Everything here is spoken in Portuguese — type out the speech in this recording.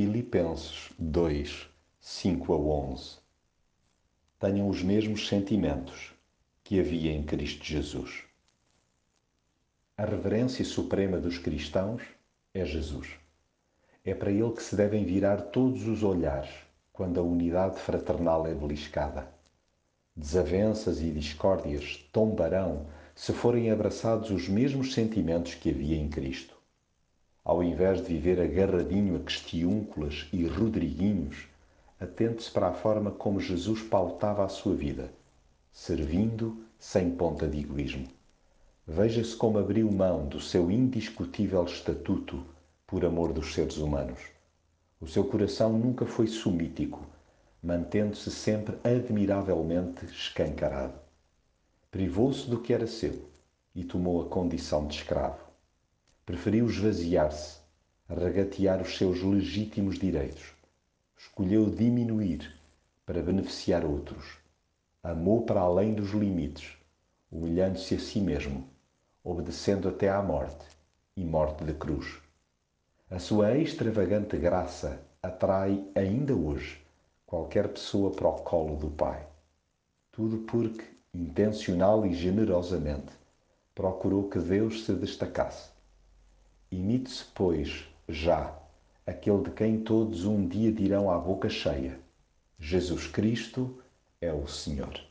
Filipenses 2, 5 a 11 Tenham os mesmos sentimentos que havia em Cristo Jesus. A reverência suprema dos cristãos é Jesus. É para ele que se devem virar todos os olhares quando a unidade fraternal é beliscada. Desavenças e discórdias tombarão se forem abraçados os mesmos sentimentos que havia em Cristo. Ao invés de viver agarradinho a questiúnculas e rodriguinhos, atente-se para a forma como Jesus pautava a sua vida, servindo sem ponta de egoísmo. Veja-se como abriu mão do seu indiscutível estatuto por amor dos seres humanos. O seu coração nunca foi sumítico, mantendo-se sempre admiravelmente escancarado. Privou-se do que era seu e tomou a condição de escravo. Preferiu esvaziar-se, regatear os seus legítimos direitos. Escolheu diminuir para beneficiar outros. Amou para além dos limites, humilhando-se a si mesmo, obedecendo até à morte e morte de cruz. A sua extravagante graça atrai ainda hoje qualquer pessoa para o colo do Pai. Tudo porque intencional e generosamente, procurou que Deus se destacasse. Imite-se, pois, já aquele de quem todos um dia dirão à boca cheia: Jesus Cristo é o Senhor.